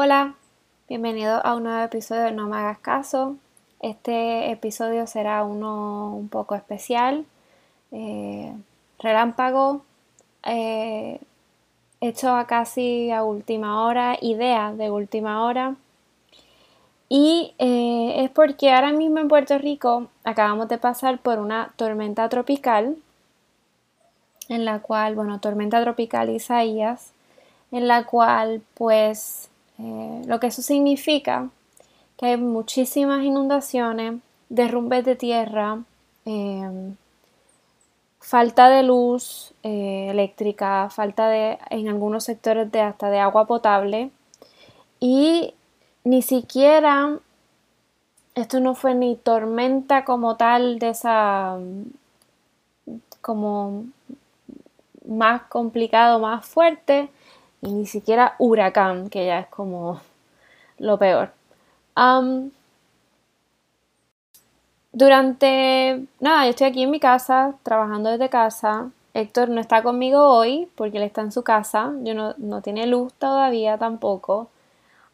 Hola, bienvenido a un nuevo episodio de No me hagas caso. Este episodio será uno un poco especial, eh, relámpago, eh, hecho a casi a última hora, idea de última hora. Y eh, es porque ahora mismo en Puerto Rico acabamos de pasar por una tormenta tropical, en la cual, bueno, tormenta tropical Isaías, en la cual pues eh, lo que eso significa que hay muchísimas inundaciones, derrumbes de tierra, em, falta de luz eh, eléctrica, falta de, en algunos sectores de hasta de agua potable. Y ni siquiera esto no fue ni tormenta como tal de esa como más complicado, más fuerte, y ni siquiera huracán, que ya es como lo peor. durante, nada, yo estoy aquí en mi casa, trabajando desde casa. Héctor no está conmigo hoy porque él está en su casa, yo no, no tiene luz todavía tampoco.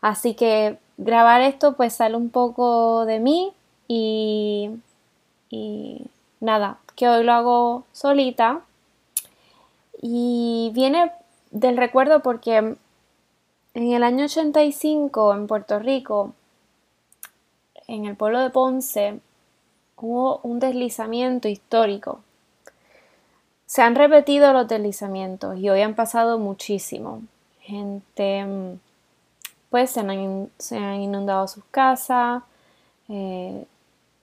Así que grabar esto pues sale un poco de mí y, y nada, que hoy lo hago solita. Y viene del recuerdo porque en el año 85 en Puerto Rico, en el pueblo de Ponce, hubo un deslizamiento histórico. Se han repetido los deslizamientos y hoy han pasado muchísimo. Gente, pues se han, inundado sus casas, eh,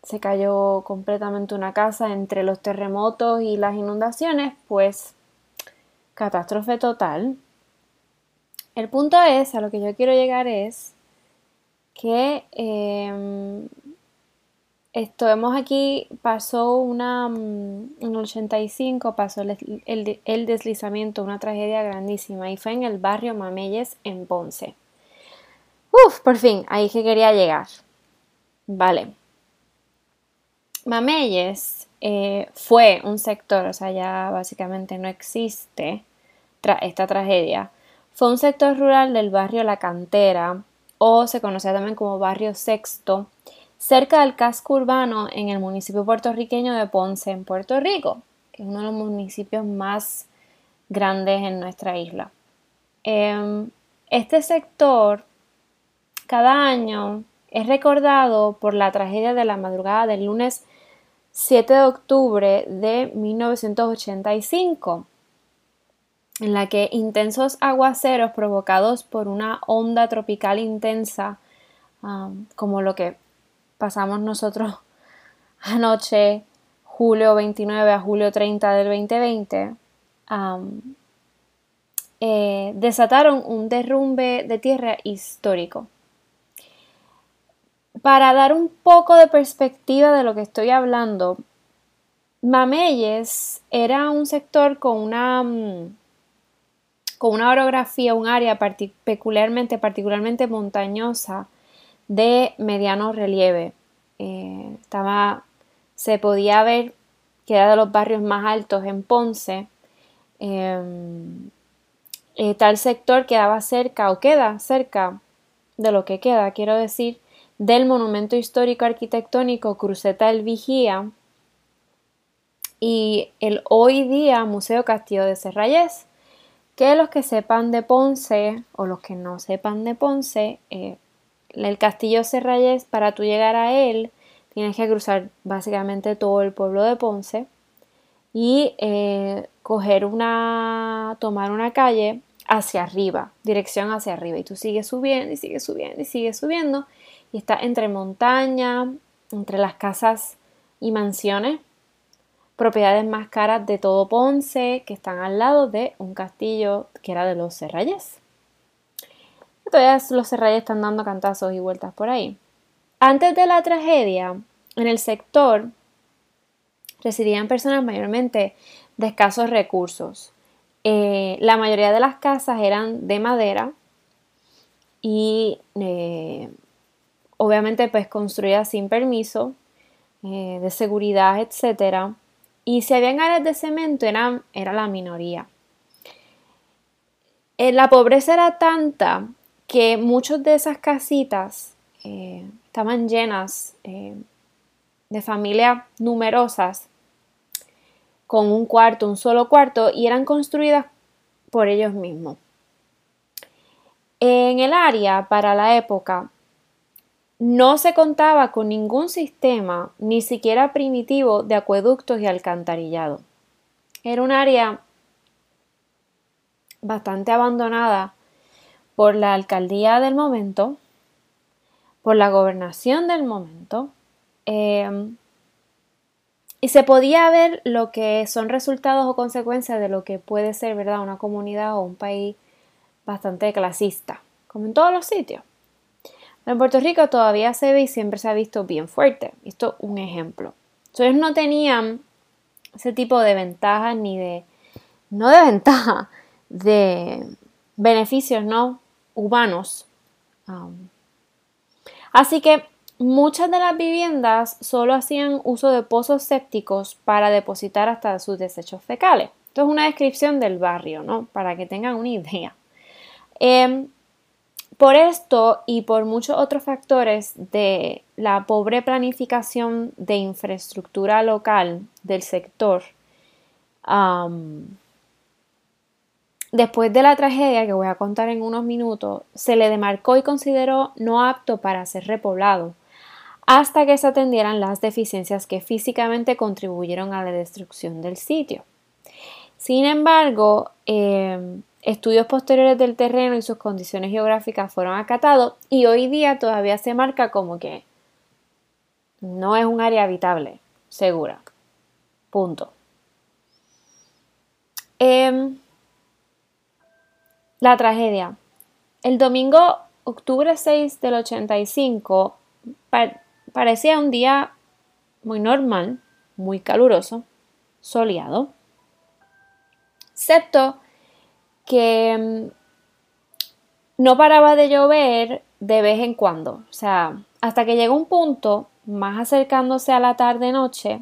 se cayó completamente una casa entre los terremotos y las inundaciones, pues catástrofe total. El punto es, a lo que yo quiero llegar es que eh, esto aquí, pasó una, mm, en el 85 pasó el, el, deslizamiento, una tragedia grandísima y fue en el barrio Mameyes en Ponce. Uf, por fin, ahí que quería llegar. Vale. Mameyes eh, fue un sector, o sea, ya básicamente no existe esta tragedia, fue un sector rural del barrio La Cantera, o se conocía también como barrio Sexto, cerca del casco urbano en el municipio puertorriqueño de Ponce, en Puerto Rico, que es uno de los municipios más grandes en nuestra isla. Em, este sector cada año es recordado por la tragedia de la madrugada del lunes 7 de octubre de 1985, en la que intensos aguaceros provocados por una onda tropical intensa, um, como lo que pasamos nosotros anoche, julio 29 a julio 30 del 2020, um, eh, desataron un derrumbe de tierra histórico. Para dar un poco de perspectiva de lo que estoy hablando, Mameyes era un sector con una um, con una orografía, un área peculiarmente, particularmente montañosa de mediano relieve. Eh, se podía ver que era de los barrios más altos en Ponce. Eh, tal sector quedaba cerca o queda cerca de lo que queda, quiero decir, del monumento histórico arquitectónico Cruceta del Vigía y el hoy día Museo Castillo de Serrayes que los que sepan de Ponce o los que no sepan de Ponce, eh, el castillo Serrayes, para tú llegar a él, tienes que cruzar básicamente todo el pueblo de Ponce y eh, coger una, tomar una calle hacia arriba, dirección hacia arriba, y tú sigues subiendo y sigues subiendo y sigues subiendo, y está entre montaña, entre las casas y mansiones propiedades más caras de todo Ponce, que están al lado de un castillo que era de los Serrayes. Todavía los Serrayes están dando cantazos y vueltas por ahí. Antes de la tragedia, en el sector residían personas mayormente de escasos recursos. Eh, la mayoría de las casas eran de madera y eh, obviamente pues construidas sin permiso eh, de seguridad, etcétera y si habían áreas de cemento eran, era la minoría. Eh, la pobreza era tanta que muchas de esas casitas eh, estaban llenas eh, de familias numerosas con un cuarto, un solo cuarto, y eran construidas por ellos mismos. En el área, para la época, no se contaba con ningún sistema, ni siquiera primitivo, de acueductos y alcantarillado. Era un área bastante abandonada por la alcaldía del momento, por la gobernación del momento, em, y se podía ver lo que son resultados o consecuencias de lo que puede ser, ¿verdad?, una comunidad o un país bastante clasista, como en todos los sitios. En Puerto Rico todavía se ve y siempre se ha visto bien fuerte. Esto es un ejemplo. Ellos no tenían ese tipo de ventajas ni de, no de ventaja, de beneficios, ¿no? Humanos. Um, así que muchas de las viviendas solo hacían uso de pozos sépticos para depositar hasta sus desechos fecales. Esto es una descripción del barrio, ¿no? Para que tengan una idea. Em, por esto y por muchos otros factores de la pobre planificación de infraestructura local del sector, después de la tragedia que voy a contar en unos minutos, se le demarcó y consideró no apto para ser repoblado, hasta que se atendieran las deficiencias que físicamente contribuyeron a la destrucción del sitio. Sin embargo, em, Estudios posteriores del terreno y sus condiciones geográficas fueron acatados y hoy día todavía se marca como que no es un área habitable, segura. Punto. Em, la tragedia. El domingo, octubre 6 del 85, parecía un día muy normal, muy caluroso, soleado, excepto que mm, no paraba de llover de vez en cuando. O sea, hasta que llegó un punto, más acercándose a la tarde-noche,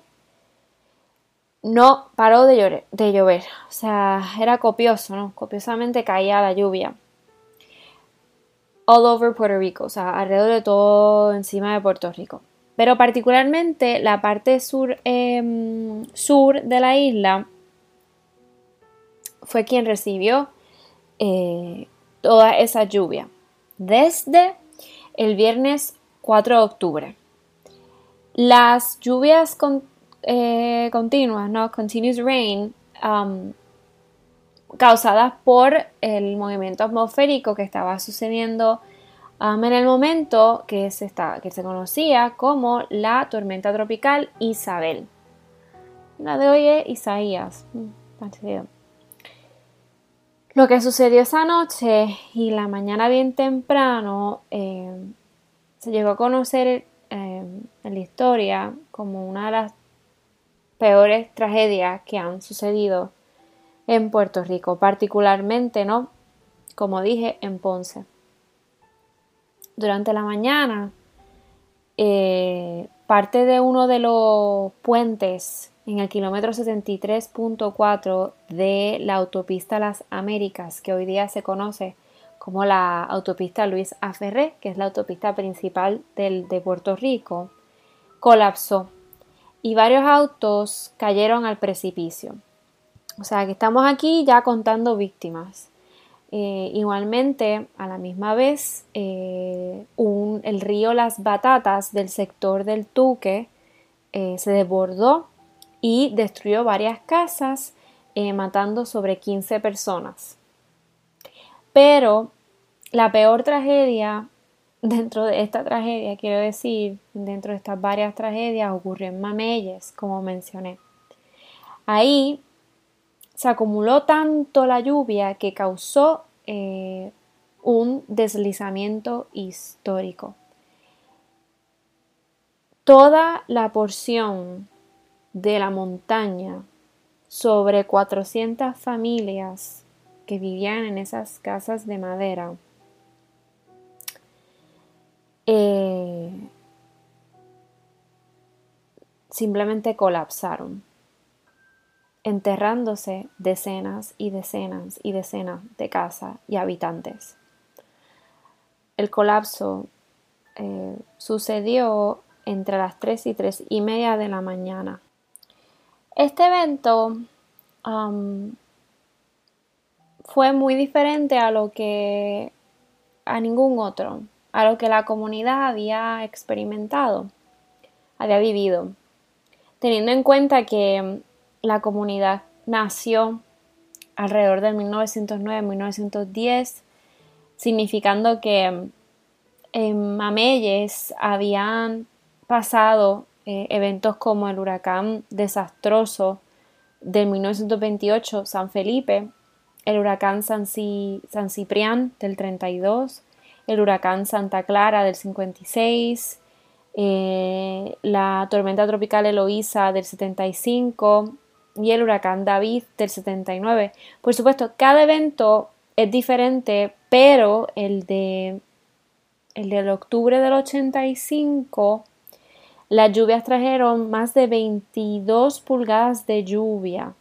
no paró de llover, de llover. O sea, era copioso, ¿no? Copiosamente caía la lluvia. All over Puerto Rico, o sea, alrededor de todo encima de Puerto Rico. Pero particularmente la parte sur, em, sur de la isla fue quien recibió eh, toda esa lluvia desde el viernes 4 de octubre. Las lluvias eh, continuas, ¿no? Continuous rain, um, causadas por el movimiento atmosférico que estaba sucediendo um, en el momento que se, que se conocía como la tormenta tropical Isabel. La de hoy es Isaías. Mm, lo que sucedió esa noche y la mañana bien temprano eh, se llegó a conocer eh, en la historia como una de las peores tragedias que han sucedido en Puerto Rico, particularmente, ¿no? Como dije, en Ponce. Durante la mañana, eh, parte de uno de los puentes en el kilómetro 73.4 de la autopista Las Américas, que hoy día se conoce como la autopista Luis Aferré, que es la autopista principal del, de Puerto Rico, colapsó y varios autos cayeron al precipicio. O sea que estamos aquí ya contando víctimas. Eh, igualmente, a la misma vez, eh, el río Las Batatas del sector del Tuque eh, se desbordó y destruyó varias casas, eh, matando sobre 15 personas. Pero la peor tragedia dentro de esta tragedia, quiero decir, dentro de estas varias tragedias, ocurrió en Mameyes, como mencioné. Ahí se acumuló tanto la lluvia que causó eh, un deslizamiento histórico. Toda la porción de la montaña sobre 400 familias que vivían en esas casas de madera. Eh, simplemente colapsaron, enterrándose decenas y decenas y decenas de casas y habitantes. el colapso eh, sucedió entre las 3 y 3 y media de la mañana. Este evento fue muy diferente a lo que a ningún otro, a lo que la comunidad había experimentado, había vivido, teniendo en cuenta que la comunidad nació alrededor de 1909-1910, significando que en Mameyes habían pasado eh, eventos como el huracán desastroso de 1928 San Felipe, el huracán San, San Ciprián del 32, el huracán Santa Clara del 56, eh, la tormenta tropical Eloísa del 75 y el huracán David del 79. Por supuesto, cada evento es diferente, pero el de el del octubre del 85 las lluvias trajeron más de 22 pulgadas de lluvia.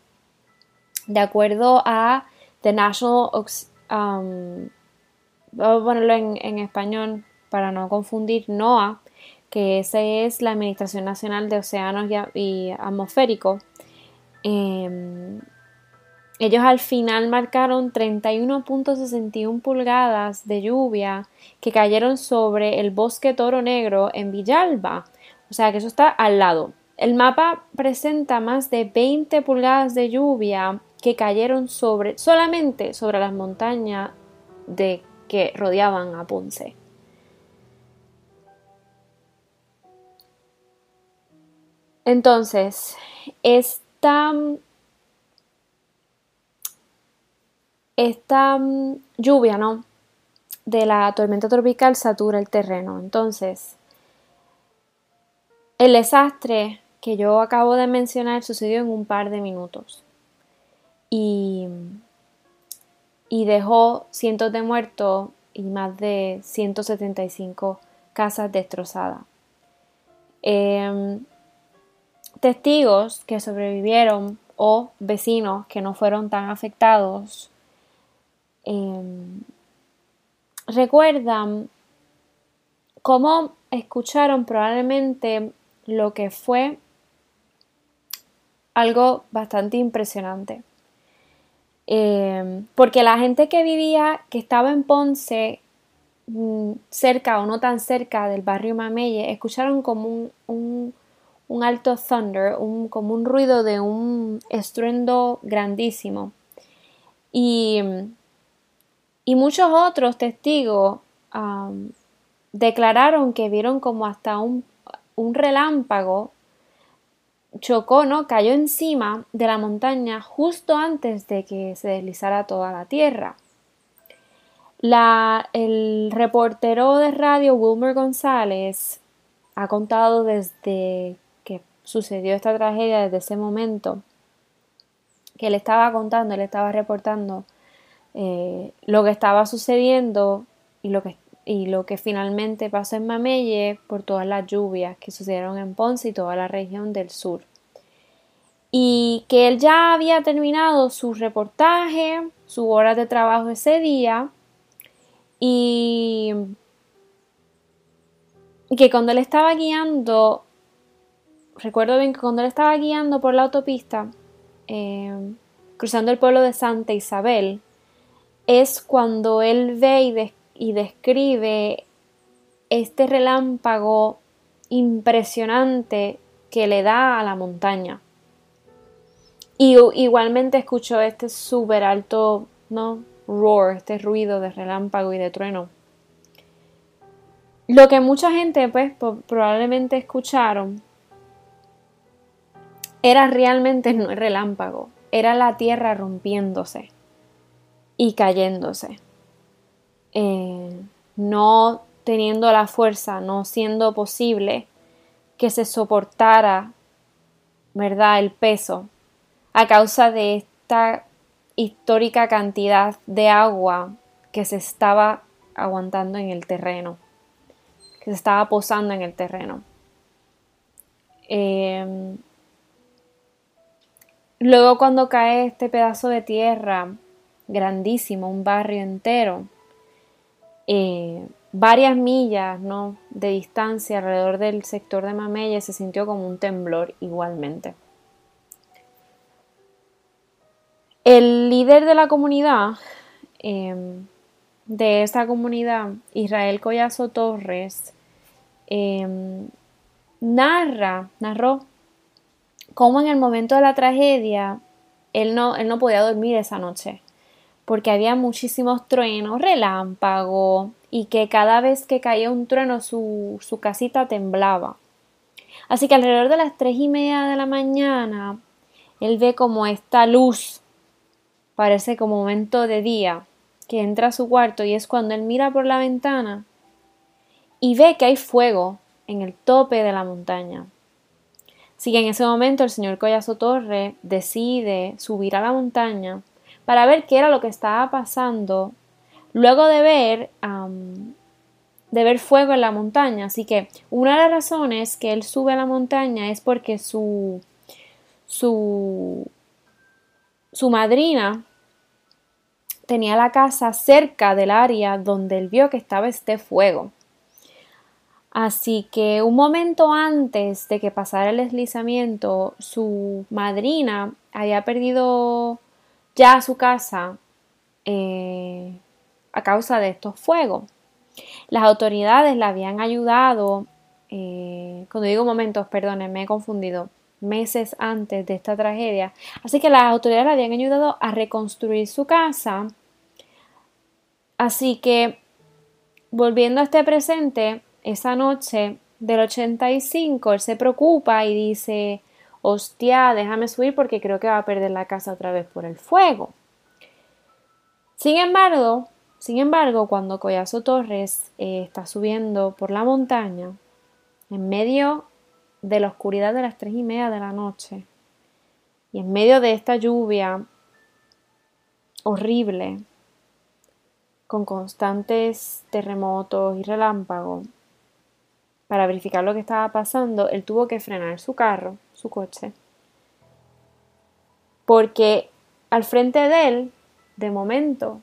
De acuerdo a The National um, Vamos a ponerlo en, español para no confundir, NOAA, que esa es la Administración Nacional de Océanos y, Atmosféricos. Em, ellos al final marcaron 31.61 pulgadas de lluvia que cayeron sobre el bosque Toro Negro en Villalba. O sea que eso está al lado. El mapa presenta más de 20 pulgadas de lluvia que cayeron sobre solamente sobre las montañas de que rodeaban a Ponce. Entonces, esta, esta lluvia, ¿no? De la tormenta tropical satura el terreno. Entonces, el desastre que yo acabo de mencionar sucedió en un par de minutos. Y y dejó cientos de muertos y más de 175 casas destrozadas. Em, testigos que sobrevivieron o vecinos que no fueron tan afectados em, recuerdan cómo escucharon probablemente lo que fue algo bastante impresionante. Em, porque la gente que vivía, que estaba en Ponce, mm, cerca o no tan cerca del barrio Mameye, escucharon como un, alto thunder, un, como un ruido de un estruendo grandísimo. Y, y muchos otros testigos declararon que vieron como hasta un, un relámpago chocó, ¿no? Cayó encima de la montaña justo antes de que se deslizara toda la tierra. La, el reportero de radio Wilmer González ha contado desde que sucedió esta tragedia, desde ese momento, que él estaba contando, él estaba reportando eh, lo que estaba sucediendo y lo que, y lo que finalmente pasó en Mamelle por todas las lluvias que sucedieron en Ponce y toda la región del sur. Y que él ya había terminado su reportaje, su hora de trabajo ese día y que cuando él estaba guiando, recuerdo bien que cuando él estaba guiando por la autopista, eh, cruzando el pueblo de Santa Isabel, es cuando él ve y describe este relámpago impresionante que le da a la montaña. Y igualmente escuchó este súper alto, ¿no? Roar, este ruido de relámpago y de trueno. Lo que mucha gente, pues, probablemente escucharon era realmente no el relámpago, era la tierra rompiéndose y cayéndose. Eh, no teniendo la fuerza, no siendo posible que se soportara, ¿verdad?, el peso a causa de esta histórica cantidad de agua que se estaba aguantando en el terreno, que se estaba posando en el terreno. Em, luego cuando cae este pedazo de tierra grandísimo, un barrio entero, eh, varias millas ¿no? de distancia alrededor del sector de Mamelle se sintió como un temblor igualmente. El líder de la comunidad, em, de esta comunidad, Israel Collazo Torres, em, narra, narró cómo en el momento de la tragedia él no, él no podía dormir esa noche porque había muchísimos truenos, relámpagos y que cada vez que caía un trueno su, su casita temblaba. Así que alrededor de las tres y media de la mañana él ve como esta luz, parece como momento de día, que entra a su cuarto y es cuando él mira por la ventana y ve que hay fuego en el tope de la montaña. Así que en ese momento el señor Collazo Torre decide subir a la montaña para ver qué era lo que estaba pasando luego de ver, de ver fuego en la montaña. Así que una de las razones que él sube a la montaña es porque su, su, su madrina tenía la casa cerca del área donde él vio que estaba este fuego. Así que un momento antes de que pasara el deslizamiento, su madrina había perdido ya su casa eh, a causa de estos fuegos. Las autoridades la habían ayudado, eh, cuando digo momentos, perdónenme, me he confundido, meses antes de esta tragedia. Así que las autoridades la habían ayudado a reconstruir su casa. Así que, volviendo a este presente, esa noche del 85, él se preocupa y dice, hostia, déjame subir porque creo que va a perder la casa otra vez por el fuego. Sin embargo, sin embargo, cuando Collazo Torres eh, está subiendo por la montaña, en medio de la oscuridad de las tres y media de la noche, y en medio de esta lluvia horrible, con constantes terremotos y relámpagos, para verificar lo que estaba pasando, él tuvo que frenar su carro, su coche, porque al frente de él, de momento,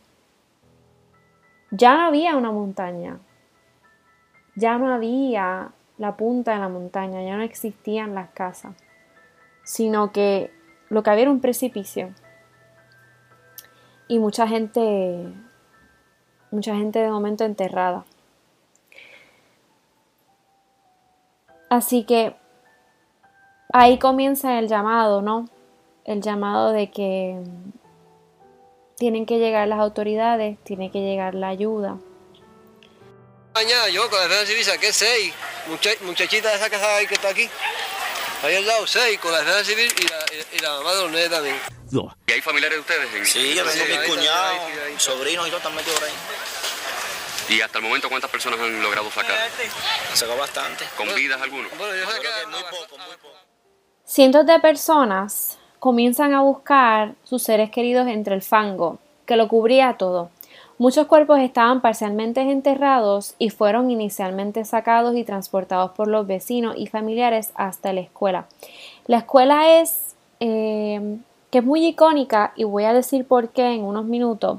ya no había una montaña, ya no había la punta de la montaña, ya no existían las casas, sino que lo que había era un precipicio. Y mucha gente, mucha gente de momento enterrada. Así que ahí comienza el llamado, ¿no? El llamado de que tienen que llegar las autoridades, tiene que llegar la ayuda. Mañana yo con la defensa civil saqué seis muchachitas de esa casa ahí que está aquí. Ahí al lado, seis, con la defensa civil y la, y la mamá de los nenes también. ¿Y hay familiares de ustedes? sí, yo tengo mis cuñados, sobrinos y todo están metidos por ahí. ¿Y hasta el momento cuántas personas han logrado sacar? Sacó bastante. ¿Con vidas algunos? Bueno, yo sé que muy poco, muy poco. Cientos de personas comienzan a buscar sus seres queridos entre el fango, que lo cubría todo. Muchos cuerpos estaban parcialmente enterrados y fueron inicialmente sacados y transportados por los vecinos y familiares hasta la escuela. La escuela es eh, que es muy icónica y voy a decir por qué en unos minutos.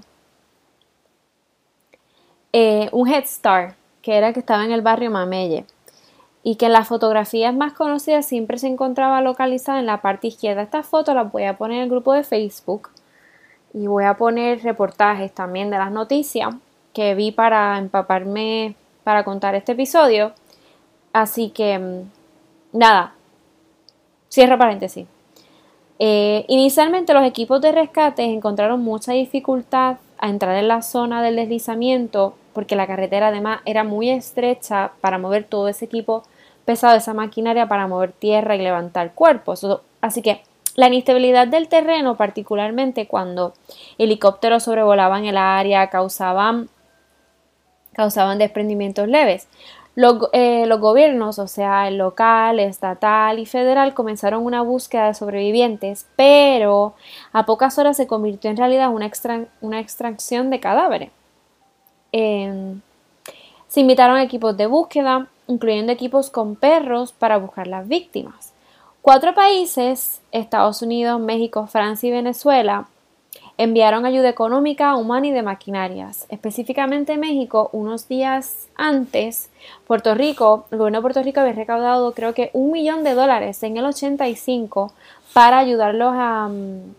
Eh, un Head Start, que era que estaba en el barrio Mamelle, y que en las fotografías más conocidas siempre se encontraba localizada en la parte izquierda. Esta foto la voy a poner en el grupo de Facebook y voy a poner reportajes también de las noticias que vi para empaparme para contar este episodio. Así que, mm, nada, cierro paréntesis. Eh, inicialmente los equipos de rescate encontraron mucha dificultad a entrar en la zona del deslizamiento porque la carretera además era muy estrecha para mover todo ese equipo pesado, esa maquinaria para mover tierra y levantar cuerpos. Así que la inestabilidad del terreno, particularmente cuando helicópteros sobrevolaban el área, causaban, causaban desprendimientos leves. Los, eh, los, gobiernos, o sea, el local, estatal y federal, comenzaron una búsqueda de sobrevivientes, pero a pocas horas se convirtió en realidad una, una extracción de cadáveres. Em, se invitaron equipos de búsqueda, incluyendo equipos con perros para buscar las víctimas. Cuatro países, Estados Unidos, México, Francia y Venezuela, enviaron ayuda económica, humana y de maquinarias. Específicamente México, unos días antes, Puerto Rico, el gobierno de Puerto Rico había recaudado creo que un millón de dólares en el 85 para ayudarlos a, mm,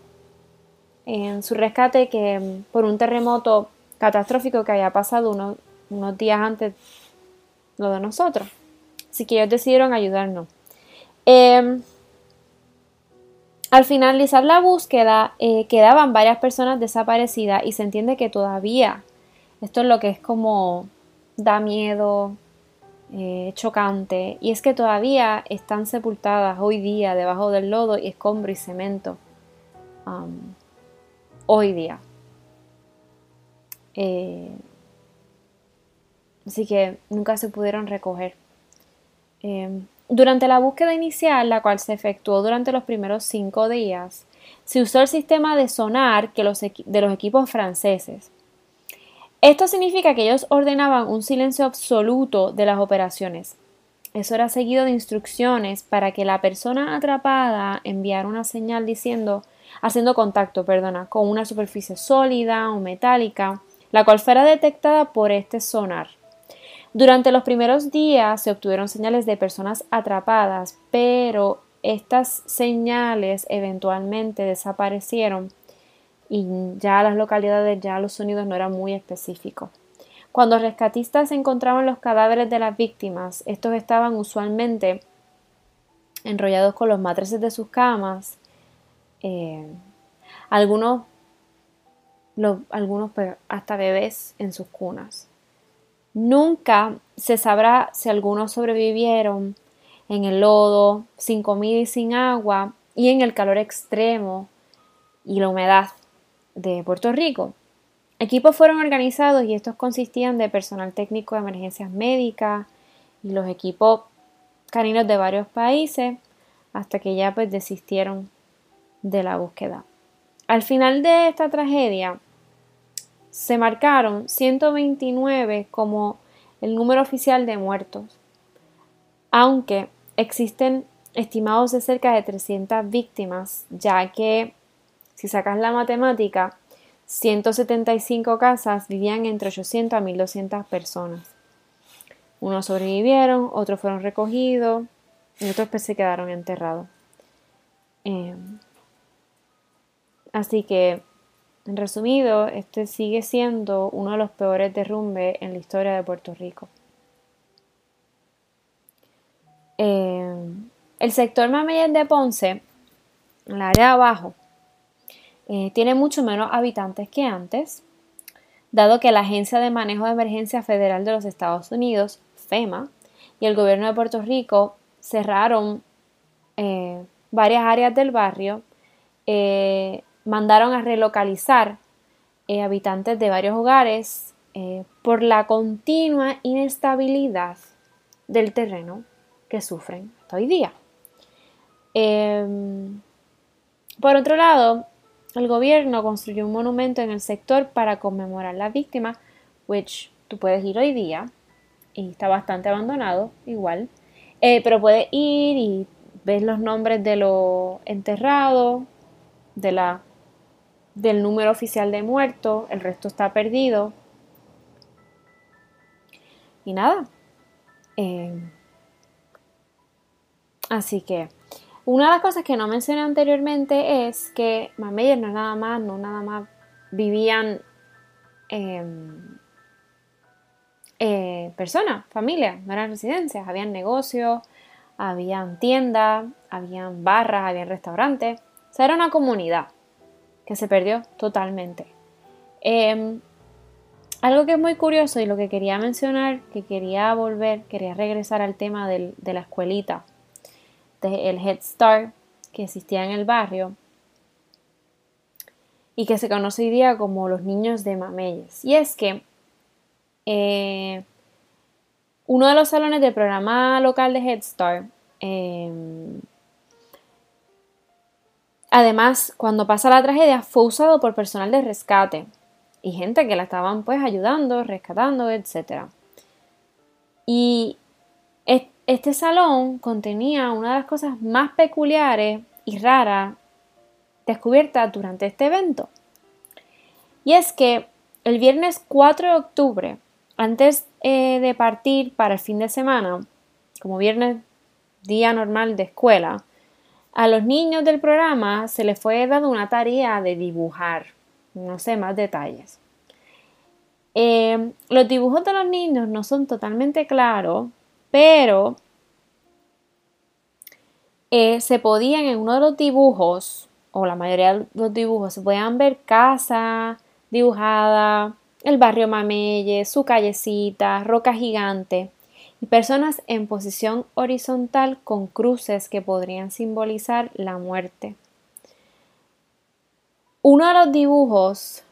en su rescate que mm, por un terremoto catastrófico que había pasado unos, unos días antes lo de nosotros. Así que ellos decidieron ayudarnos. Em, al finalizar la búsqueda, eh, quedaban varias personas desaparecidas y se entiende que todavía, esto es lo que es como da miedo, eh, chocante, y es que todavía están sepultadas hoy día debajo del lodo y escombro y cemento. hoy día. Eh, así que nunca se pudieron recoger. Em, durante la búsqueda inicial, la cual se efectuó durante los primeros cinco días, se usó el sistema de sonar que de los equipos franceses. Esto significa que ellos ordenaban un silencio absoluto de las operaciones. Eso era seguido de instrucciones para que la persona atrapada enviara una señal diciendo, haciendo contacto, perdona, con una superficie sólida o metálica, la cual fuera detectada por este sonar. Durante los primeros días se obtuvieron señales de personas atrapadas, pero estas señales eventualmente desaparecieron y ya las localidades, ya los sonidos no eran muy específicos. Cuando rescatistas encontraban los cadáveres de las víctimas, estos estaban usualmente enrollados con los matrices de sus camas, eh, algunos, algunos pues, hasta bebés en sus cunas. Nunca se sabrá si algunos sobrevivieron en el lodo, sin comida y sin agua, y en el calor extremo y la humedad de Puerto Rico. Equipos fueron organizados y estos consistían de personal técnico de emergencias médicas y los equipos caninos de varios países hasta que ya pues desistieron de la búsqueda. Al final de esta tragedia, se marcaron 129 como el número oficial de muertos, aunque existen estimados de cerca de 300 víctimas, ya que si sacas la matemática, 175 casas vivían entre 800 a 1200 personas. Unos sobrevivieron, otros fueron recogidos y otros pues se quedaron enterrados. Eh, así que en resumido, este sigue siendo uno de los peores derrumbes en la historia de Puerto Rico. Eh, el sector Mameyes de Ponce, el área de abajo, eh, tiene mucho menos habitantes que antes, dado que la Agencia de Manejo de Emergencia Federal de los Estados Unidos, FEMA, y el gobierno de Puerto Rico cerraron eh, varias áreas del barrio mandaron a relocalizar eh, habitantes de varios hogares eh, por la continua inestabilidad del terreno que sufren hasta hoy día. Em, por otro lado, el gobierno construyó un monumento en el sector para conmemorar las víctimas, which tú puedes ir hoy día y está bastante abandonado igual, eh, pero puedes ir y ves los nombres de los enterrados, de la del número oficial de muertos, el resto está perdido. Y nada. Eh, así que una de las cosas que no mencioné anteriormente es que Mameyes no nada más, no nada más vivían em, eh, personas, familias, no eran residencias, habían negocios, habían tiendas, habían barras, habían restaurantes, o sea, era una comunidad que se perdió totalmente. Em, algo que es muy curioso y lo que quería mencionar, que quería volver, quería regresar al tema de la escuelita, del Head Start que existía en el barrio y que se conoce hoy día como los niños de Mameyes. Y es que eh, uno de los salones del programa local de Head Start em, Además, cuando pasa la tragedia, fue usado por personal de rescate y gente que la estaban pues ayudando, rescatando, etc. Y este salón contenía una de las cosas más peculiares y raras descubiertas durante este evento. Y es que el viernes 4 de octubre, antes eh, de partir para el fin de semana, como viernes día normal de escuela, a los niños del programa se les fue dado una tarea de dibujar. No sé más detalles. Eh, los dibujos de los niños no son totalmente claros, pero eh, se podían en uno de los dibujos, o la mayoría de los dibujos, se podían ver casa dibujada, el barrio Mamelle, su callecita, roca gigante personas en posición horizontal con cruces que podrían simbolizar la muerte. Uno de los dibujos,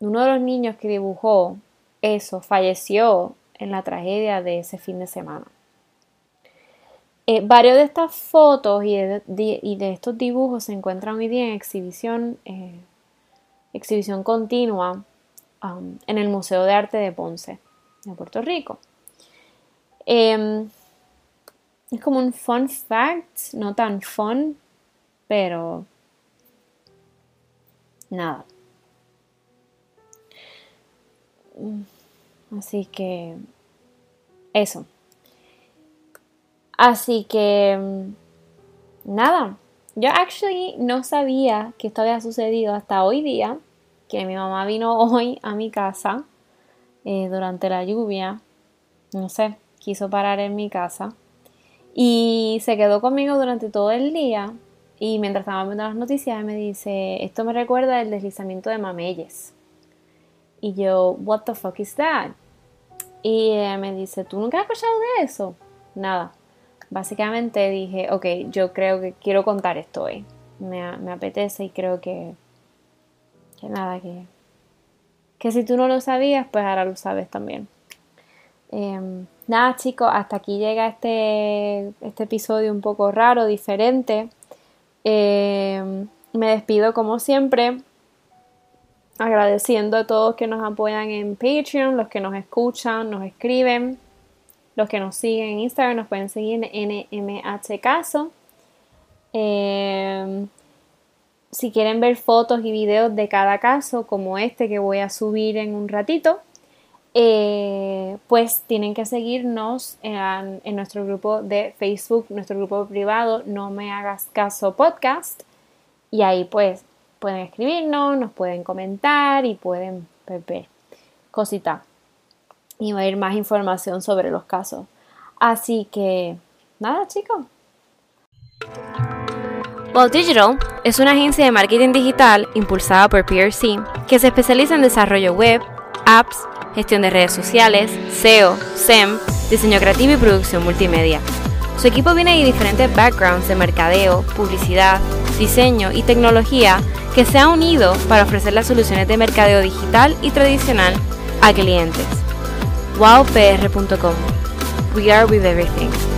uno de los niños que dibujó eso, falleció en la tragedia de ese fin de semana. Eh, varios de estas fotos y de, estos dibujos se encuentran hoy día en exhibición, eh, exhibición continua um, en el Museo de Arte de Ponce, de Puerto Rico. Em, es como un fun fact, no tan fun, pero nada. Así que eso. Así que nada. Yo actually no sabía que esto había sucedido hasta hoy día, que mi mamá vino hoy a mi casa eh, durante la lluvia. No sé, quiso parar en mi casa y se quedó conmigo durante todo el día y mientras estaba viendo las noticias me dice, esto me recuerda el deslizamiento de Mameyes. Y yo, what the fuck is that? Y me dice, ¿tú nunca has escuchado de eso? Nada. Básicamente dije, ok, yo creo que quiero contar esto hoy. Me, apetece y creo que, que nada, que, que si tú no lo sabías, pues ahora lo sabes también. Em, nada chicos, hasta aquí llega este, este episodio un poco raro, diferente. Em, me despido como siempre, agradeciendo a todos que nos apoyan en Patreon, los que nos escuchan, nos escriben, los que nos siguen en Instagram, nos pueden seguir en NMHCaso. Em, si quieren ver fotos y videos de cada caso, como este que voy a subir en un ratito, eh, pues tienen que seguirnos en, nuestro grupo de Facebook, nuestro grupo privado, No Me Hagas Caso Podcast. Y ahí pues pueden escribirnos, nos pueden comentar y pueden ver cosita. Y va a ir más información sobre los casos. Así que, nada chicos. Walt Digital es una agencia de marketing digital impulsada por PRC que se especializa en desarrollo web, apps, gestión de redes sociales, SEO, SEM, diseño creativo y producción multimedia. Su equipo viene de diferentes backgrounds de mercadeo, publicidad, diseño y tecnología que se han unido para ofrecer las soluciones de mercadeo digital y tradicional a clientes. wowpr.com We are with everything.